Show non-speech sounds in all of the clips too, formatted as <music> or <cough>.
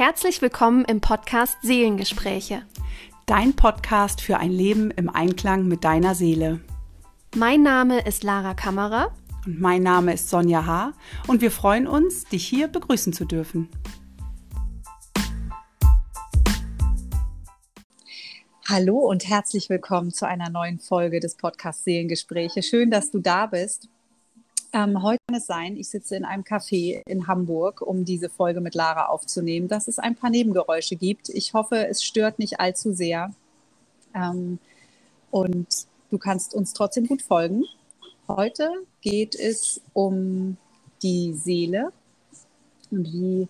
Herzlich willkommen im Podcast Seelengespräche. Dein Podcast für ein Leben im Einklang mit deiner Seele. Mein Name ist Lara Kammerer. Und mein Name ist Sonja H. Und wir freuen uns, dich hier begrüßen zu dürfen. Hallo und herzlich willkommen zu einer neuen Folge des Podcasts Seelengespräche. Schön, dass du da bist. Ähm, heute kann es sein, ich sitze in einem Café in Hamburg, um diese Folge mit Lara aufzunehmen, dass es ein paar Nebengeräusche gibt. Ich hoffe, es stört nicht allzu sehr. Ähm, und du kannst uns trotzdem gut folgen. Heute geht es um die Seele und wie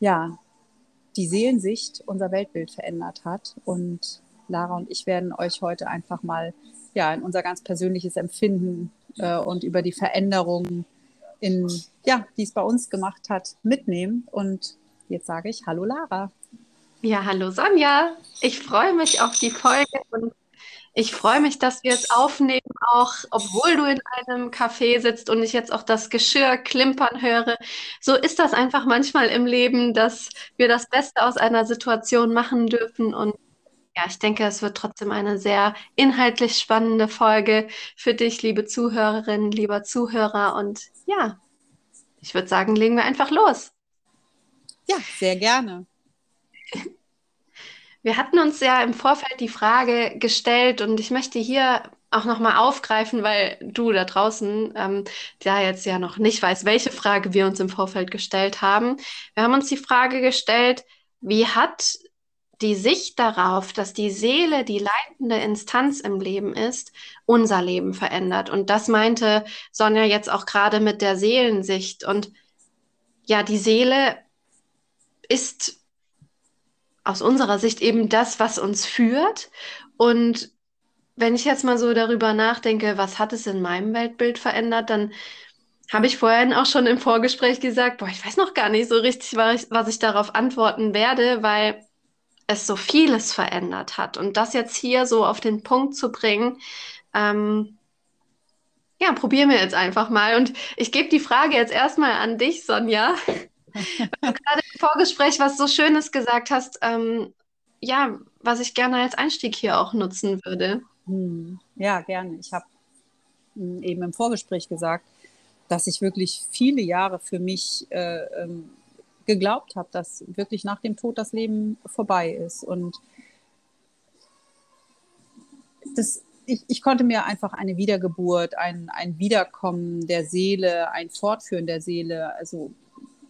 ja, die Seelensicht unser Weltbild verändert hat. Und Lara und ich werden euch heute einfach mal ja, in unser ganz persönliches Empfinden äh, und über die Veränderungen, in, ja, die es bei uns gemacht hat, mitnehmen. Und jetzt sage ich Hallo Lara. Ja, hallo Sonja. Ich freue mich auf die Folge und ich freue mich, dass wir es aufnehmen, auch obwohl du in einem Café sitzt und ich jetzt auch das Geschirr klimpern höre. So ist das einfach manchmal im Leben, dass wir das Beste aus einer Situation machen dürfen und ja, ich denke, es wird trotzdem eine sehr inhaltlich spannende Folge für dich, liebe Zuhörerinnen, lieber Zuhörer. Und ja, ich würde sagen, legen wir einfach los. Ja, sehr gerne. <laughs> Wir hatten uns ja im Vorfeld die Frage gestellt und ich möchte hier auch nochmal aufgreifen, weil du da draußen, ähm, da jetzt ja noch nicht weiß, welche Frage wir uns im Vorfeld gestellt haben. Wir haben uns die Frage gestellt, wie hat die Sicht darauf, dass die Seele die leitende Instanz im Leben ist, unser Leben verändert. Und das meinte Sonja jetzt auch gerade mit der Seelensicht. Und ja, die Seele ist aus unserer Sicht eben das, was uns führt. Und wenn ich jetzt mal so darüber nachdenke, was hat es in meinem Weltbild verändert, dann habe ich vorhin auch schon im Vorgespräch gesagt, boah, ich weiß noch gar nicht so richtig, was ich, was ich darauf antworten werde, weil es so vieles verändert hat. Und das jetzt hier so auf den Punkt zu bringen, ähm, ja, probieren wir jetzt einfach mal. Und ich gebe die Frage jetzt erstmal an dich, Sonja. <laughs> Du gerade im Vorgespräch was so Schönes gesagt hast, ähm, ja, was ich gerne als Einstieg hier auch nutzen würde. Hm. Ja, gerne. Ich habe hm, eben im Vorgespräch gesagt, dass ich wirklich viele Jahre für mich äh, ähm, geglaubt habe, dass wirklich nach dem Tod das Leben vorbei ist. Und das, ich, ich konnte mir einfach eine Wiedergeburt, ein, ein Wiederkommen der Seele, ein Fortführen der Seele, also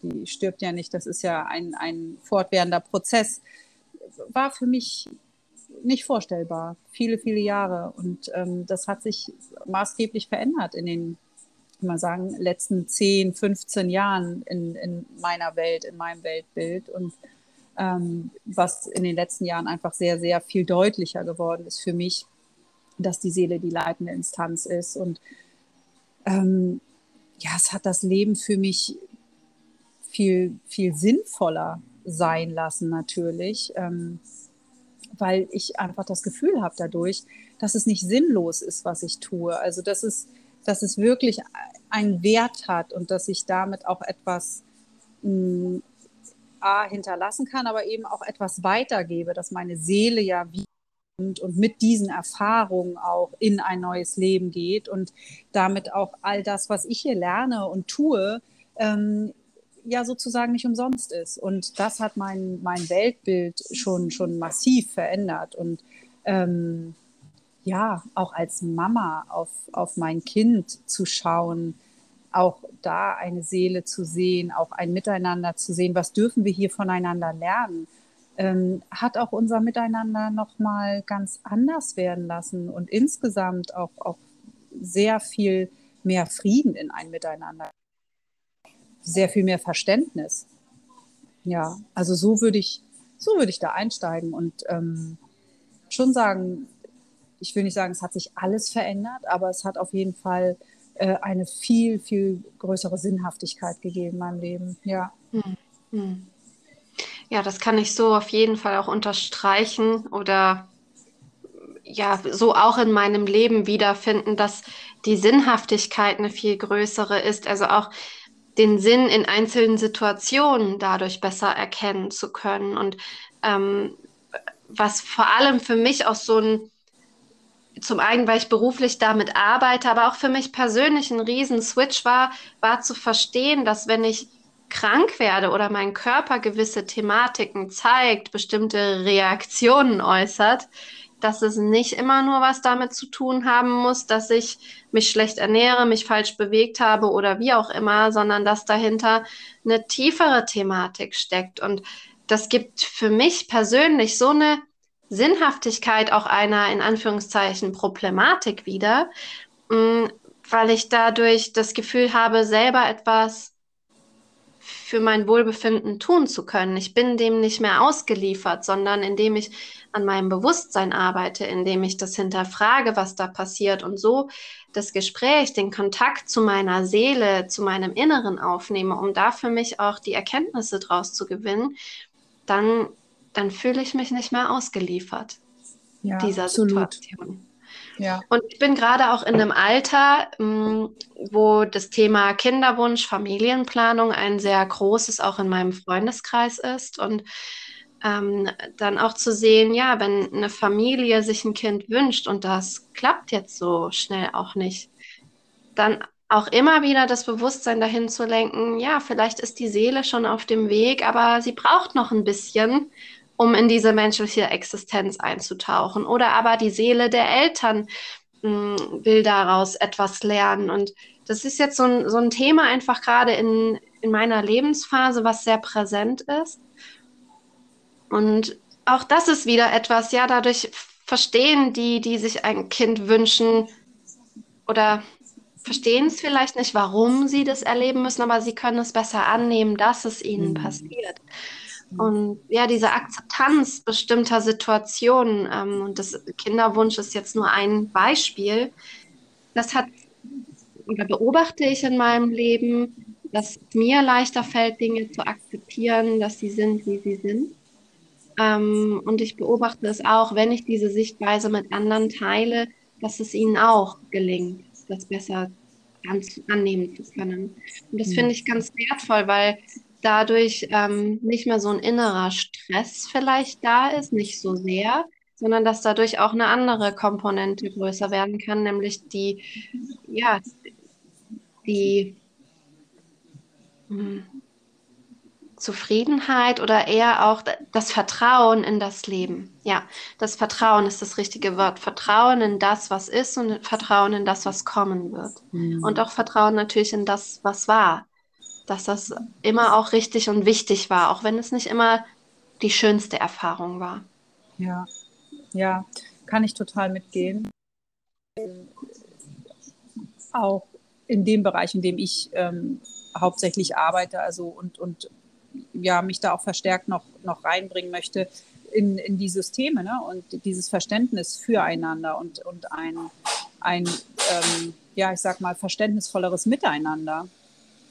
die stirbt ja nicht, das ist ja ein, ein fortwährender Prozess, war für mich nicht vorstellbar. Viele, viele Jahre. Und ähm, das hat sich maßgeblich verändert in den kann man sagen, letzten 10, 15 Jahren in, in meiner Welt, in meinem Weltbild. Und ähm, was in den letzten Jahren einfach sehr, sehr viel deutlicher geworden ist für mich, dass die Seele die leitende Instanz ist. Und ähm, ja, es hat das Leben für mich viel, viel sinnvoller sein lassen, natürlich, ähm, weil ich einfach das Gefühl habe dadurch, dass es nicht sinnlos ist, was ich tue. Also, dass es dass es wirklich einen Wert hat und dass ich damit auch etwas mh, hm, A, hinterlassen kann, aber eben auch etwas weitergebe, dass meine Seele ja wie und, mit diesen Erfahrungen auch in ein neues Leben geht und damit auch all das, was ich hier lerne und tue, ähm, ja sozusagen nicht umsonst ist. Und das hat mein, mein Weltbild schon, schon massiv verändert. Und ähm, ja, auch als Mama auf, auf mein Kind zu schauen, auch da eine Seele zu sehen, auch ein Miteinander zu sehen, was dürfen wir hier voneinander lernen, ähm, hat auch unser Miteinander nochmal ganz anders werden lassen und insgesamt auch, auch sehr viel mehr Frieden in ein Miteinander, sehr viel mehr Verständnis. Ja, also so würde ich, so würde ich da einsteigen und ähm, schon sagen, ich will nicht sagen, es hat sich alles verändert, aber es hat auf jeden Fall äh, eine viel, viel größere Sinnhaftigkeit gegeben in meinem Leben. Ja. Hm. Hm. Ja, das kann ich so auf jeden Fall auch unterstreichen oder ja, so auch in meinem Leben wiederfinden, dass die Sinnhaftigkeit eine viel größere ist. Also auch den Sinn in einzelnen Situationen dadurch besser erkennen zu können. Und ähm, was vor allem für mich auch so ein, zum einen, weil ich beruflich damit arbeite, aber auch für mich persönlich ein Riesen-Switch war, war zu verstehen, dass wenn ich krank werde oder mein Körper gewisse Thematiken zeigt, bestimmte Reaktionen äußert, dass es nicht immer nur was damit zu tun haben muss, dass ich mich schlecht ernähre, mich falsch bewegt habe oder wie auch immer, sondern dass dahinter eine tiefere Thematik steckt. Und das gibt für mich persönlich so eine Sinnhaftigkeit auch einer in Anführungszeichen Problematik wieder, mm, weil ich dadurch das Gefühl habe, selber etwas für mein Wohlbefinden tun zu können. Ich bin dem nicht mehr ausgeliefert, sondern indem ich an meinem Bewusstsein arbeite, indem ich das hinterfrage, was da passiert und so das Gespräch, den Kontakt zu meiner Seele, zu meinem Inneren aufnehme, um da für mich auch die Erkenntnisse draus zu gewinnen, dann, dann fühle ich mich nicht mehr ausgeliefert ja, dieser absolut. Situation. Ja. Und ich bin gerade auch in einem Alter, mm, wo das Thema Kinderwunsch, Familienplanung ein sehr großes auch in meinem Freundeskreis ist. Und ähm, dann auch zu sehen, ja, wenn eine Familie sich ein Kind wünscht und das klappt jetzt so schnell auch nicht, dann auch immer wieder das Bewusstsein dahin zu lenken, ja, vielleicht ist die Seele schon auf dem Weg, aber sie braucht noch ein bisschen, um in diese menschliche Existenz einzutauchen. Oder aber die Seele der Eltern mh, hm, will daraus etwas lernen. Und das ist jetzt so ein, so ein Thema einfach gerade in, in meiner Lebensphase, was sehr präsent ist. Und auch das ist wieder etwas, ja, dadurch verstehen die, die sich ein Kind wünschen oder verstehen es vielleicht nicht, warum sie das erleben müssen, aber sie können es besser annehmen, dass es ihnen mhm. passiert. Und ja, diese Akzeptanz bestimmter Situationen, ähm, und das Kinderwunsch ist jetzt nur ein Beispiel, das hat oder beobachte ich in meinem Leben, dass mir leichter fällt, Dinge zu akzeptieren, dass sie sind, wie sie sind. Ähm, und ich beobachte es auch, wenn ich diese Sichtweise mit anderen teile, dass es ihnen auch gelingt, das besser ganz annehmen zu können. Und das mhm. finde ich ganz wertvoll, weil dadurch ähm, nicht mehr so ein innerer Stress vielleicht da ist, nicht so sehr, sondern dass dadurch auch eine andere Komponente größer werden kann, nämlich die, ja, die mh, hm, Zufriedenheit oder eher auch das Vertrauen in das Leben. Ja, das Vertrauen ist das richtige Wort. Vertrauen in das, was ist und Vertrauen in das, was kommen wird. Mhm. Und auch Vertrauen natürlich in das, was war dass das immer auch richtig und wichtig war, auch wenn es nicht immer die schönste Erfahrung war. Ja, ja, kann ich total mitgehen. Auch in dem Bereich, in dem ich ähm, hauptsächlich arbeite, also und, und ja, mich da auch verstärkt noch, noch reinbringen möchte in, in die Systeme ne? und dieses Verständnis füreinander und, und ein, ein ähm, ja, ich sag mal, verständnisvolleres Miteinander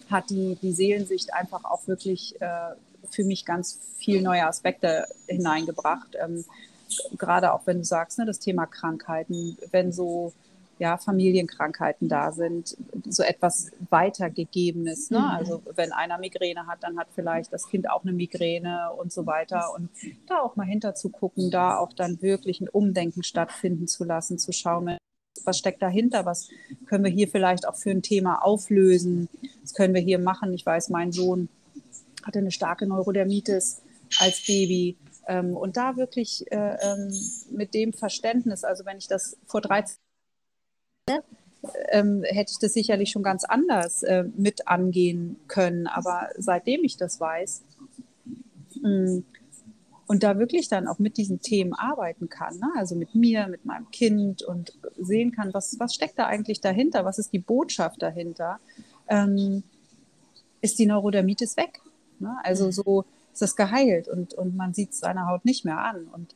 hat die, die Seelensicht einfach auch wirklich äh, für mich ganz viel neue Aspekte hineingebracht. Ähm, gerade auch wenn du sagst, ne, das Thema Krankheiten, wenn so ja, Familienkrankheiten da sind, so etwas weitergegebenes. Ne? Mhm. Also wenn einer Migräne hat, dann hat vielleicht das Kind auch eine Migräne und so weiter. Und da auch mal hinter zu gucken, da auch dann wirklich ein Umdenken stattfinden zu lassen, zu schauen, was steckt dahinter, was können wir hier vielleicht auch für ein Thema auflösen, was können wir hier machen. Ich weiß, mein Sohn hatte eine starke Neurodermitis als Baby. Ähm, und da wirklich äh, ähm, mit dem Verständnis, also wenn ich das vor 13 ähm, hätte ich das sicherlich schon ganz anders äh, mit angehen können. Aber seitdem ich das weiß, mh, hm, und da wirklich dann auch mit diesen Themen arbeiten kann, ne? also mit mir, mit meinem Kind und sehen kann, was, was steckt da eigentlich dahinter, was ist die Botschaft dahinter, ähm, ist die Neurodermitis weg. Ne? Also so ist das geheilt und, und man sieht seine Haut nicht mehr an. Und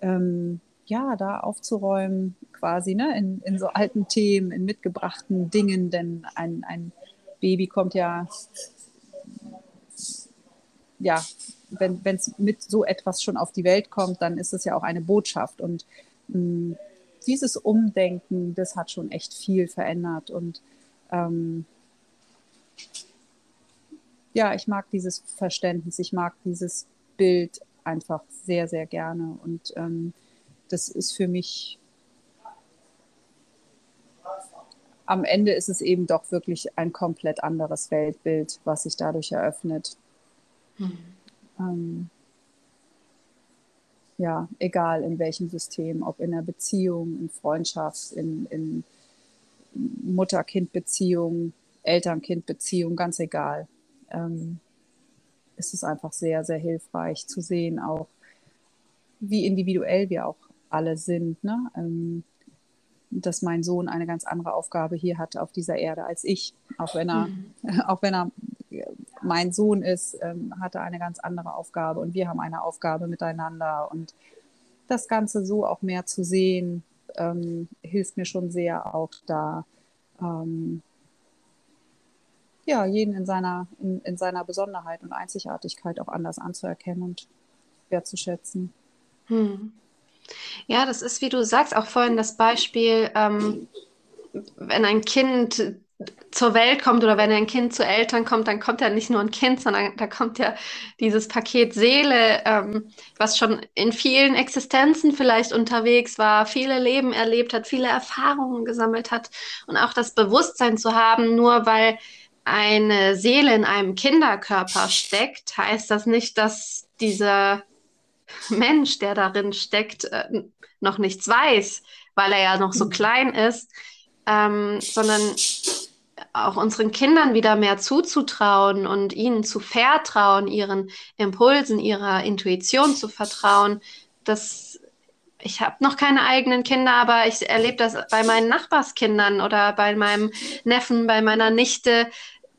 ähm, ja, da aufzuräumen, quasi ne, in, in so alten Themen, in mitgebrachten Dingen, denn ein, ein Baby kommt ja ja wenn es mit so etwas schon auf die Welt kommt, dann ist es ja auch eine Botschaft. Und mh, mm, dieses Umdenken, das hat schon echt viel verändert. Und ähm, ja, ich mag dieses Verständnis, ich mag dieses Bild einfach sehr, sehr gerne. Und ähm, das ist für mich, am Ende ist es eben doch wirklich ein komplett anderes Weltbild, was sich dadurch eröffnet. Hm. Ähm, ja, egal in welchem System, ob in der Beziehung, in Freundschaft, in, in Mutter-Kind-Beziehung, Eltern-Kind-Beziehung, ganz egal. Ähm, ist es einfach sehr, sehr hilfreich zu sehen, auch wie individuell wir auch alle sind. Ne? Ähm, dass mein Sohn eine ganz andere Aufgabe hier hat auf dieser Erde als ich. Auch wenn er, mhm. <laughs> auch wenn er mein Sohn ist, ähm, hat er eine ganz andere Aufgabe und wir haben eine Aufgabe miteinander. Und das Ganze so auch mehr zu sehen, ähm, hilft mir schon sehr auch da, ähm, ja, jeden in seiner, in, in seiner Besonderheit und Einzigartigkeit auch anders anzuerkennen und wertzuschätzen. Hm. Ja, das ist, wie du sagst, auch vorhin das Beispiel, ähm, wenn ein Kind zur Welt kommt oder wenn ein Kind zu Eltern kommt, dann kommt ja nicht nur ein Kind, sondern da kommt ja dieses Paket Seele, ähm, was schon in vielen Existenzen vielleicht unterwegs war, viele Leben erlebt hat, viele Erfahrungen gesammelt hat und auch das Bewusstsein zu haben, nur weil eine Seele in einem Kinderkörper steckt, heißt das nicht, dass dieser Mensch, der darin steckt, äh, noch nichts weiß, weil er ja noch so mhm. klein ist, ähm, sondern auch unseren Kindern wieder mehr zuzutrauen und ihnen zu vertrauen, ihren Impulsen, ihrer Intuition zu vertrauen. Das, ich habe noch keine eigenen Kinder, aber ich erlebe das bei meinen Nachbarskindern oder bei meinem Neffen, bei meiner Nichte,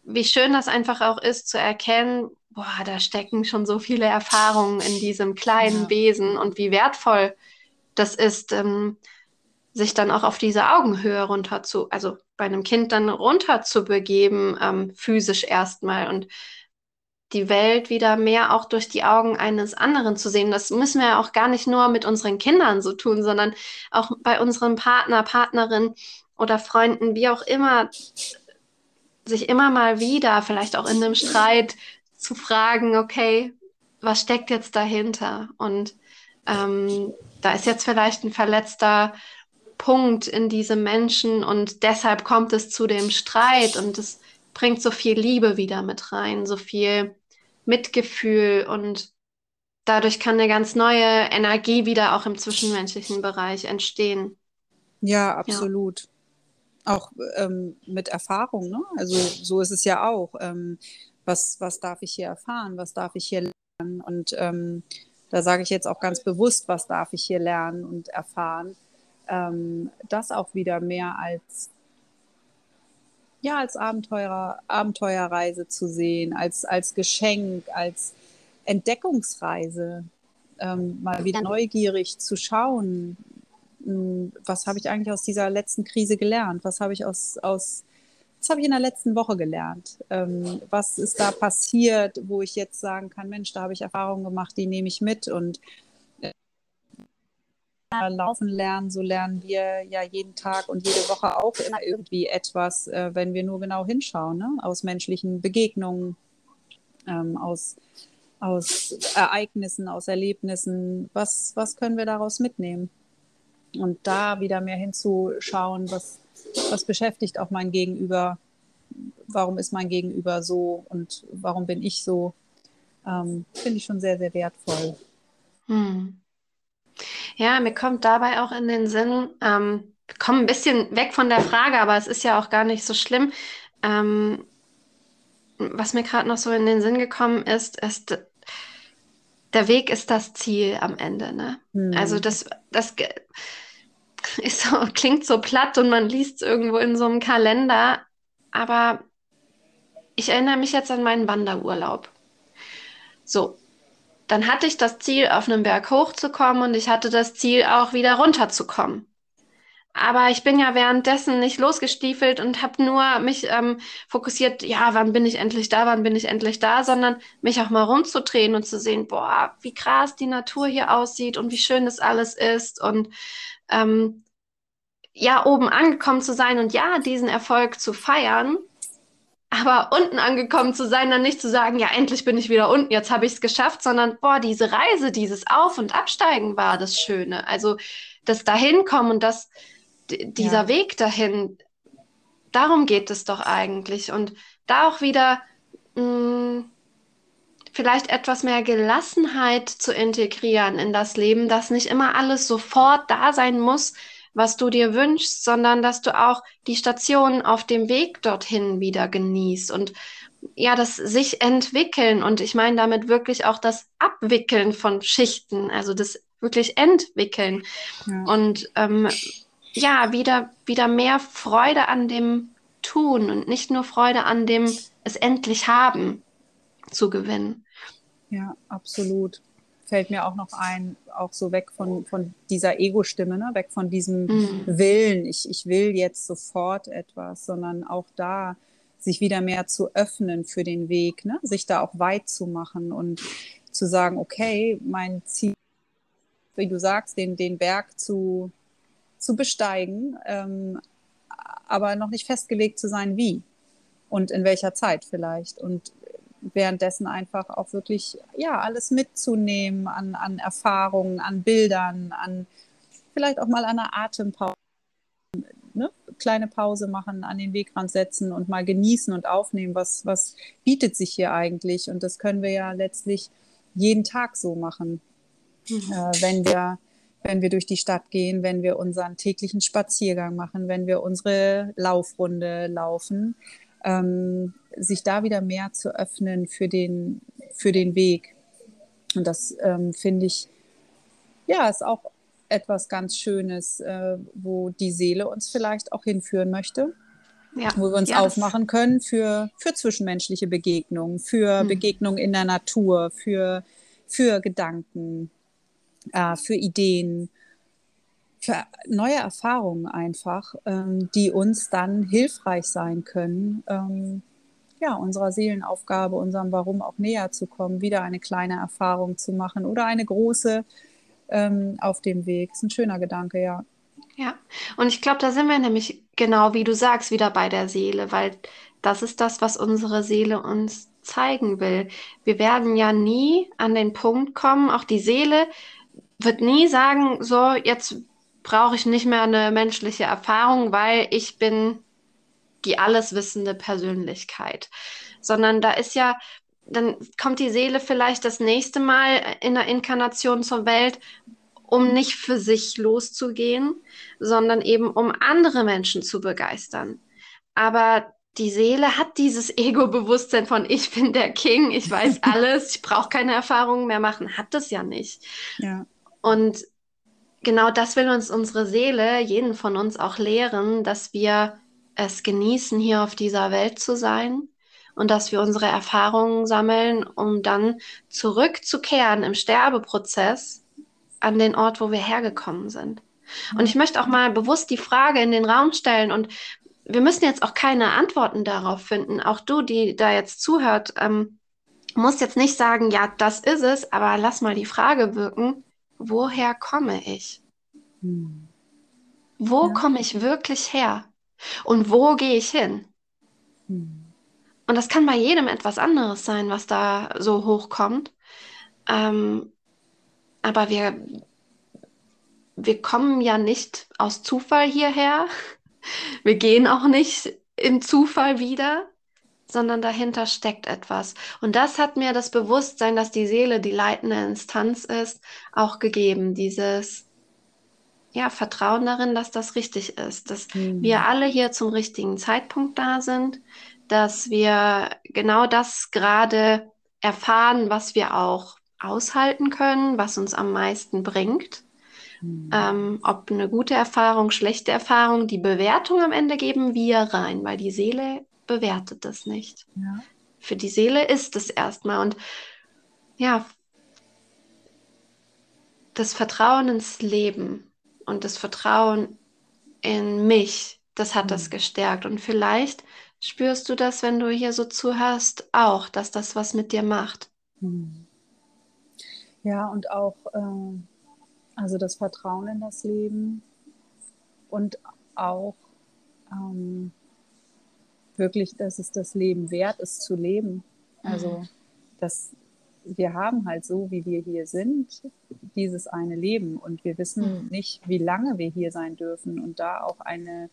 wie schön das einfach auch ist zu erkennen, boah, da stecken schon so viele Erfahrungen in diesem kleinen ja. Wesen und wie wertvoll das ist, ähm, sich dann auch auf diese Augenhöhe runter zu, also bei einem Kind dann runter zu begeben, ähm, physisch erstmal und die Welt wieder mehr auch durch die Augen eines anderen zu sehen. Das müssen wir ja auch gar nicht nur mit unseren Kindern so tun, sondern auch bei unserem Partner, Partnerin oder Freunden, wie auch immer, sich immer mal wieder, vielleicht auch in einem Streit, zu fragen, okay, was steckt jetzt dahinter? Und ähm, da ist jetzt vielleicht ein verletzter Punkt in diesem Menschen und deshalb kommt es zu dem Streit und es bringt so viel Liebe wieder mit rein, so viel Mitgefühl und dadurch kann eine ganz neue Energie wieder auch im zwischenmenschlichen Bereich entstehen. Ja, absolut. Ja. Auch ähm, mit Erfahrung, ne? Also so ist es ja auch. Ähm, was, was darf ich hier erfahren? Was darf ich hier lernen? Und ähm, da sage ich jetzt auch ganz bewusst, was darf ich hier lernen und erfahren ähm, das auch wieder mehr als ja, als Abenteurer, Abenteuerreise zu sehen, als, als Geschenk, als Entdeckungsreise, ähm, mal wieder neugierig zu schauen, hm, was habe ich eigentlich aus dieser letzten Krise gelernt? Was habe ich aus, aus was habe ich in der letzten Woche gelernt? Ähm, was ist da passiert, wo ich jetzt sagen kann, Mensch, da habe ich Erfahrungen gemacht, die nehme ich mit und laufen lernen, so lernen wir ja jeden Tag und jede Woche auch immer irgendwie etwas, äh, wenn wir nur genau hinschauen, ne? aus menschlichen Begegnungen, ähm, aus, aus Ereignissen, aus Erlebnissen. Was, was können wir daraus mitnehmen? Und da wieder mehr hinzuschauen, was, was beschäftigt auch mein Gegenüber, warum ist mein Gegenüber so und warum bin ich so, ähm, finde ich schon sehr, sehr wertvoll. Hm. Ja, mir kommt dabei auch in den Sinn, ähm, wir kommen ein bisschen weg von der Frage, aber es ist ja auch gar nicht so schlimm. Ähm, was mir gerade noch so in den Sinn gekommen ist, ist, der Weg ist das Ziel am Ende. Ne? Hm. Also das, das ist so, <laughs> klingt so platt und man liest es irgendwo in so einem Kalender, aber ich erinnere mich jetzt an meinen Wanderurlaub. So, dann hatte ich das Ziel, auf einem Berg hochzukommen und ich hatte das Ziel, auch wieder runterzukommen. Aber ich bin ja währenddessen nicht losgestiefelt und habe nur mich ähm, fokussiert, ja, wann bin ich endlich da, wann bin ich endlich da, sondern mich auch mal rumzudrehen und zu sehen, boah, wie krass die Natur hier aussieht und wie schön das alles ist und ähm, ja, oben angekommen zu sein und ja, diesen Erfolg zu feiern Aber unten angekommen zu sein, dann nicht zu sagen, ja, endlich bin ich wieder unten, jetzt habe ich es geschafft, sondern boah, diese Reise, dieses Auf- und Absteigen war das Schöne. Also das Dahinkommen und das, dieser ja. Weg dahin, darum geht es doch eigentlich. Und da auch wieder mh, mm, vielleicht etwas mehr Gelassenheit zu integrieren in das Leben, dass nicht immer alles sofort da sein muss, was du dir wünschst, sondern dass du auch die Stationen auf dem Weg dorthin wieder genießt und ja, das sich entwickeln und ich meine damit wirklich auch das Abwickeln von Schichten, also das wirklich entwickeln ja. und ähm, ja, wieder, wieder mehr Freude an dem Tun und nicht nur Freude an dem es endlich haben zu gewinnen. Ja, absolut fällt mir auch noch ein, auch so weg von, von dieser Ego-Stimme, ne? weg von diesem mhm. Willen, ich, ich will jetzt sofort etwas, sondern auch da sich wieder mehr zu öffnen für den Weg, ne? sich da auch weit zu machen und zu sagen, okay, mein Ziel, wie du sagst, den, den Berg zu, zu besteigen, ähm, aber noch nicht festgelegt zu sein, wie und in welcher Zeit vielleicht. Und währenddessen einfach auch wirklich ja alles mitzunehmen an, an Erfahrungen, an Bildern, an vielleicht auch mal eine Atempause, ne? kleine Pause machen, an den Wegrand setzen und mal genießen und aufnehmen, was, was bietet sich hier eigentlich. Und das können wir ja letztlich jeden Tag so machen, mhm. äh, wenn wir wenn wir durch die Stadt gehen, wenn wir unseren täglichen Spaziergang machen, wenn wir unsere Laufrunde laufen, ähm, sich da wieder mehr zu öffnen für den, für den Weg. Und das ähm, finde ich, ja, ist auch etwas ganz Schönes, äh, wo die Seele uns vielleicht auch hinführen möchte. Ja. wo wir uns ja, aufmachen können für, für zwischenmenschliche Begegnungen, für mhm. Begegnungen in der Natur, für, für Gedanken, äh, für Ideen für neue Erfahrungen einfach, ähm, die uns dann hilfreich sein können, ähm, ja, unserer Seelenaufgabe, unserem Warum auch näher zu kommen, wieder eine kleine Erfahrung zu machen oder eine große ähm, auf dem Weg. Ist ein schöner Gedanke, ja. Ja, und ich glaube, da sind wir nämlich genau wie du sagst, wieder bei der Seele, weil das ist das, was unsere Seele uns zeigen will. Wir werden ja nie an den Punkt kommen, auch die Seele wird nie sagen, so, jetzt brauche ich nicht mehr eine menschliche Erfahrung, weil ich bin die alleswissende Persönlichkeit, sondern da ist ja, dann kommt die Seele vielleicht das nächste Mal in der Inkarnation zur Welt, um nicht für sich loszugehen, sondern eben um andere Menschen zu begeistern. Aber die Seele hat dieses Ego-Bewusstsein von ich bin der King, ich weiß <laughs> alles, ich brauche keine Erfahrungen mehr machen, hat das ja nicht. Ja. Und genau das will uns unsere Seele, jeden von uns auch lehren, dass wir es genießen, hier auf dieser Welt zu sein und dass wir unsere Erfahrungen sammeln, um dann zurückzukehren im Sterbeprozess an den Ort, wo wir hergekommen sind. Und ich möchte auch mal bewusst die Frage in den Raum stellen und wir müssen jetzt auch keine Antworten darauf finden. Auch du, die da jetzt zuhört, ähm, musst jetzt nicht sagen, ja, das ist es, aber lass mal die Frage wirken woher komme ich? Hm. Wo ja. komme ich wirklich her? Und wo gehe ich hin? Hm. Und das kann bei jedem etwas anderes sein, was da so hochkommt. Ähm, aber wir, wir kommen ja nicht aus Zufall hierher. <laughs> Wir gehen auch nicht im Zufall wieder, sondern dahinter steckt etwas. Und das hat mir das Bewusstsein, dass die Seele die leitende Instanz ist, auch gegeben. Dieses ja, Vertrauen darin, dass das richtig ist, dass mhm. wir alle hier zum richtigen Zeitpunkt da sind, dass wir genau das gerade erfahren, was wir auch aushalten können, was uns am meisten bringt. Mhm. Ähm, ob eine gute Erfahrung, schlechte Erfahrung, die Bewertung am Ende geben wir rein, weil die Seele bewertet das nicht. Ja. Für die Seele ist es erstmal. Und ja, das Vertrauen ins Leben und das Vertrauen in mich, das hat mhm. das gestärkt. Und vielleicht spürst du das, wenn du hier so zuhörst, auch, dass das was mit dir macht. Mhm. Ja, und auch äh, also das Vertrauen in das Leben und auch ähm, wirklich, dass es das Leben wert ist zu leben. Also, mhm. dass wir haben halt so, wie wir hier sind, dieses eine Leben und wir wissen mhm. nicht, wie lange wir hier sein dürfen und da auch eine,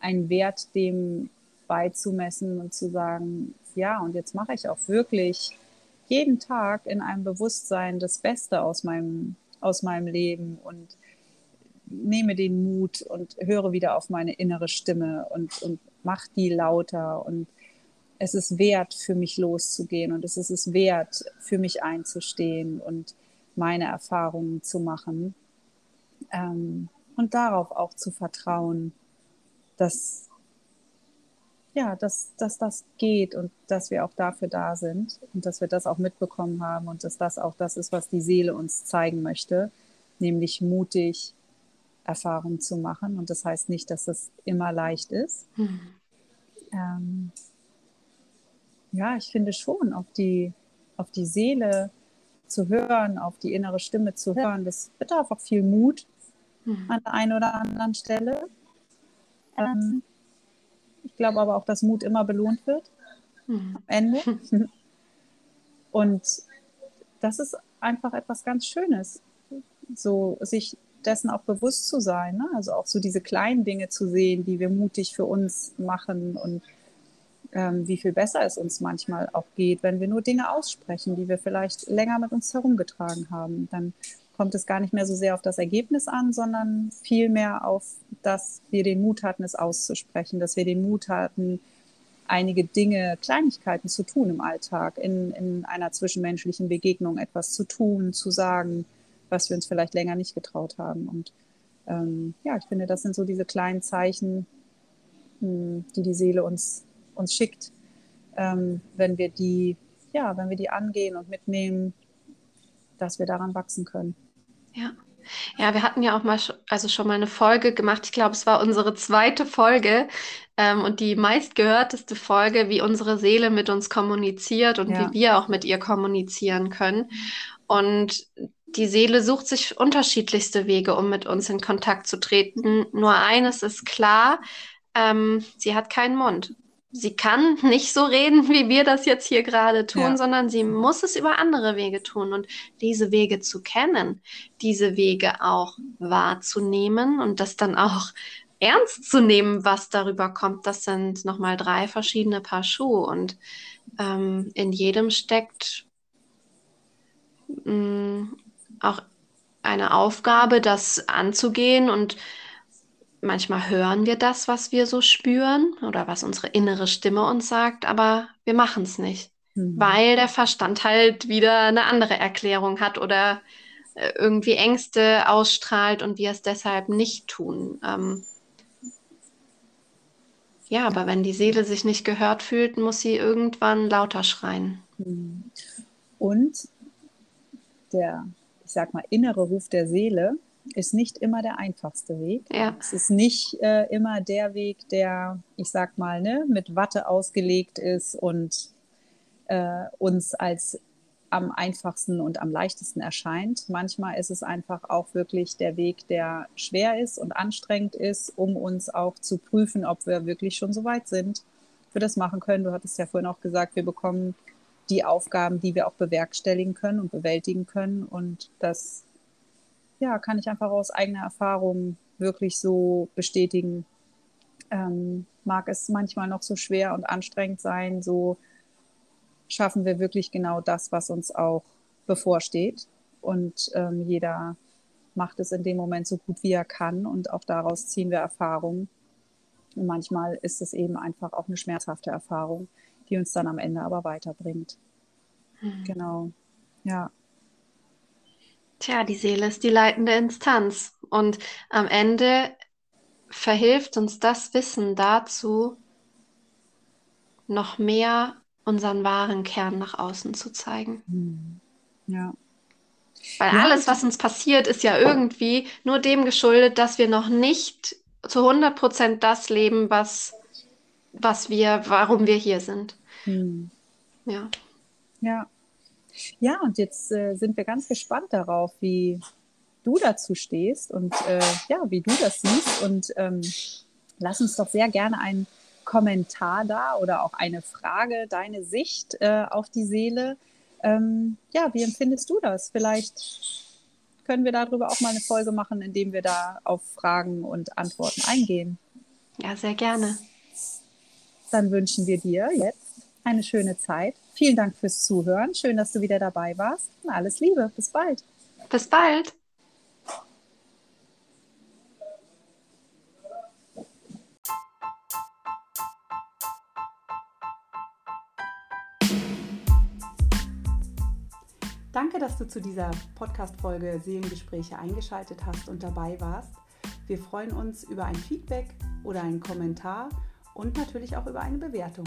einen Wert dem beizumessen und zu sagen, ja, und jetzt mache ich auch wirklich jeden Tag in einem Bewusstsein das Beste aus meinem, aus meinem Leben und nehme den Mut und höre wieder auf meine innere Stimme und, und mach die lauter und es ist wert für mich loszugehen und es ist es wert für mich einzustehen und meine Erfahrungen zu machen ähm, und darauf auch zu vertrauen, dass ja, dass, dass das geht und dass wir auch dafür da sind und dass wir das auch mitbekommen haben und dass das auch das ist, was die Seele uns zeigen möchte, nämlich mutig Erfahrungen zu machen. Und das heißt nicht, dass das immer leicht ist. Mhm. Ähm, ja, ich finde schon, auf die, auf die Seele zu hören, auf die innere Stimme zu hören, das bedarf auch viel Mut mhm. an der einen oder anderen Stelle. Ähm, ich glaube aber auch, dass Mut immer belohnt wird mhm. am Ende. <laughs> Und das ist einfach etwas ganz Schönes, so sich dessen auch bewusst zu sein. Ne? Also auch so diese kleinen Dinge zu sehen, die wir mutig für uns machen und ähm, wie viel besser es uns manchmal auch geht, wenn wir nur Dinge aussprechen, die wir vielleicht länger mit uns herumgetragen haben. Dann kommt es gar nicht mehr so sehr auf das Ergebnis an, sondern vielmehr auf, dass wir den Mut hatten, es auszusprechen, dass wir den Mut hatten, einige Dinge, Kleinigkeiten zu tun im Alltag, in, in einer zwischenmenschlichen Begegnung etwas zu tun, zu sagen, was wir uns vielleicht länger nicht getraut haben. Und ähm, ja, ich finde, das sind so diese kleinen Zeichen, hm, die die Seele uns, uns schickt, ähm, wenn wir die, ja, wenn wir die angehen und mitnehmen, dass wir daran wachsen können. Ja. Ja, wir hatten ja auch mal also schon mal eine Folge gemacht. Ich glaube, es war unsere zweite Folge ähm, und die meistgehörteste Folge, wie unsere Seele mit uns kommuniziert und ja. wie wir auch mit ihr kommunizieren können. Und die Seele sucht sich unterschiedlichste Wege, um mit uns in Kontakt zu treten. Nur eines ist klar, ähm, sie hat keinen Mund. Sie kann nicht so reden, <laughs> wie wir das jetzt hier gerade tun, ja. sondern sie muss es über andere Wege tun. Und diese Wege zu kennen, diese Wege auch wahrzunehmen und das dann auch <laughs> ernst zu nehmen, was darüber kommt, das sind nochmal drei verschiedene Paar Schuhe. Und ähm, in jedem steckt mh, mm, auch eine Aufgabe, das anzugehen und manchmal hören wir das, was wir so spüren oder was unsere innere Stimme uns sagt, aber wir machen es nicht, mhm. weil der Verstand halt wieder eine andere Erklärung hat oder äh, irgendwie Ängste ausstrahlt und wir es deshalb nicht tun. Ähm ja, aber wenn die Seele sich nicht gehört fühlt, muss sie irgendwann lauter schreien. Mhm. Und der ich sag mal, innere Ruf der Seele ist nicht immer der einfachste Weg. Ja. Es ist nicht äh, immer der Weg, der, ich sag mal, ne, mit Watte ausgelegt ist und äh, uns als am einfachsten und am leichtesten erscheint. Manchmal ist es einfach auch wirklich der Weg, der schwer ist und anstrengend ist, um uns auch zu prüfen, ob wir wirklich schon so weit sind, wir das machen können. Du hattest ja vorhin auch gesagt, wir bekommen die Aufgaben, die wir auch bewerkstelligen können und bewältigen können. Und das ja, kann ich einfach aus eigener Erfahrung wirklich so bestätigen. Ähm, mag es manchmal noch so schwer und anstrengend sein, so schaffen wir wirklich genau das, was uns auch bevorsteht. Und ähm, jeder macht es in dem Moment so gut wie er kann und auch daraus ziehen wir Erfahrungen. Und manchmal ist es eben einfach auch eine schmerzhafte Erfahrung die uns dann am Ende aber weiterbringt. Mhm. Genau, ja. Tja, die Seele ist die leitende Instanz und am Ende verhilft uns das Wissen dazu, noch mehr unseren wahren Kern nach außen zu zeigen. Mhm. Ja. Weil ja, alles, was uns passiert, ist ja irgendwie nur dem geschuldet, dass wir noch nicht zu 100 Prozent das leben, was, was wir, warum wir hier sind. Hm. Ja. Ja. Ja, und jetzt äh, sind wir ganz gespannt darauf, wie du dazu stehst und äh, ja, wie du das siehst. Und ähm, lass uns doch sehr gerne ein Kommentar da oder auch eine Frage, deine Sicht äh, auf die Seele. Ähm, ja, wie empfindest du das? Vielleicht können wir darüber auch mal eine Folge machen, indem wir da auf Fragen und Antworten eingehen. Ja, sehr gerne. Dann wünschen wir dir jetzt eine schöne Zeit. Vielen Dank fürs Zuhören. Schön, dass du wieder dabei warst. Und alles Liebe. Bis bald. Bis bald. Danke, dass du zu dieser Podcast-Folge Seelengespräche eingeschaltet hast und dabei warst. Wir freuen uns über ein Feedback oder einen Kommentar und natürlich auch über eine Bewertung.